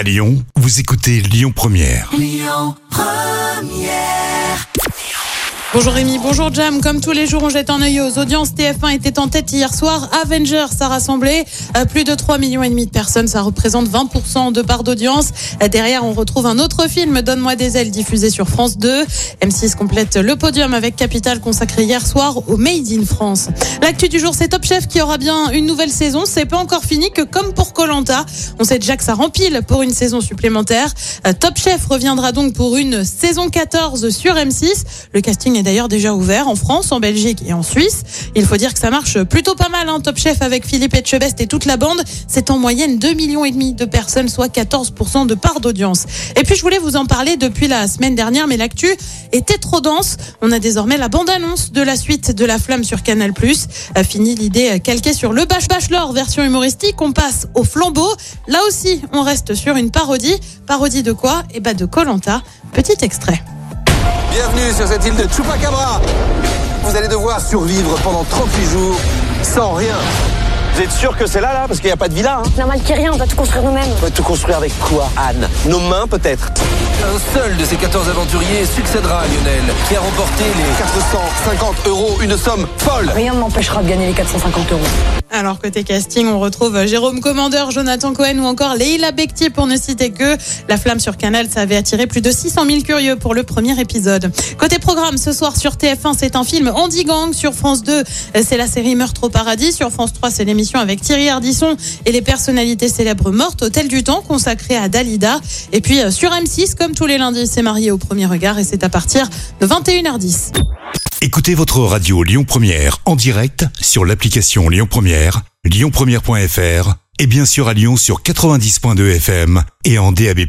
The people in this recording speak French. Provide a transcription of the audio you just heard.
À Lyon, vous écoutez Lyon Première. Bonjour Rémi, bonjour Jam. Comme tous les jours, on jette un œil aux audiences. TF1 était en tête hier soir. Avengers a rassemblé euh, plus de 3 millions et demi de personnes. Ça représente 20% de part d'audience. Euh, Derrière, on retrouve un autre film, Donne-moi des ailes, diffusé sur France 2. M6 complète le podium avec Capital consacré hier soir au Made in France. L'actu du jour, c'est Top Chef qui aura bien une nouvelle saison. C'est pas encore fini que comme pour On sait déjà que ça rempile pour une saison supplémentaire. Euh, Top Chef reviendra donc pour une saison 14 sur M6. Le casting est d'ailleurs déjà ouvert en France, en Belgique et en Suisse. Il faut dire que ça marche plutôt pas mal, hein, Top Chef avec Philippe Etchebest et toute la bande. C'est en moyenne 2 millions et demi de personnes, soit 14% de part d'audience. Et puis je voulais vous en parler depuis la semaine dernière, mais l'actu était trop dense. On a désormais la bande-annonce de la suite de La Flamme sur Canal+. A fini l'idée calquée sur le Bash Bachelor version humoristique. On passe au flambeau. Là aussi, on reste sur une parodie. Parodie de quoi? Eh ben de Colanta. Petit extrait. Bienvenue sur cette île de Chupacabra. Vous allez devoir survivre pendant 38 jours sans rien. Vous êtes sûr que c'est là, là Parce qu'il n'y a pas de villa, hein Normal qu'il y ait rien, on va tout construire nous-mêmes. On va tout construire avec quoi, Anne Nos mains, peut-être Un seul de ces 14 aventuriers succédera à Lionel, qui a remporté les 450 euros, une somme folle Rien ne m'empêchera de gagner les 450 euros. Alors côté casting, on retrouve Jérôme Commandeur, Jonathan Cohen ou encore Leila Bekti pour ne citer que. La flamme sur Canal, ça avait attiré plus de 600 000 curieux pour le premier épisode. Côté programme, ce soir sur TF1, c'est un film Andy Gang. Sur France 2, c'est la série Meurtre au paradis. Sur France 3, c'est l'émission avec Thierry Ardisson et les personnalités célèbres mortes. Hôtel du temps consacré à Dalida. Et puis euh, sur M6, comme tous les lundis, c'est marié au premier regard et c'est à partir de 21h10. Écoutez votre radio Lyon Première en direct sur l'application Lyon Première, lyonpremière.fr et bien sûr à Lyon sur 90.2 FM et en DAB+.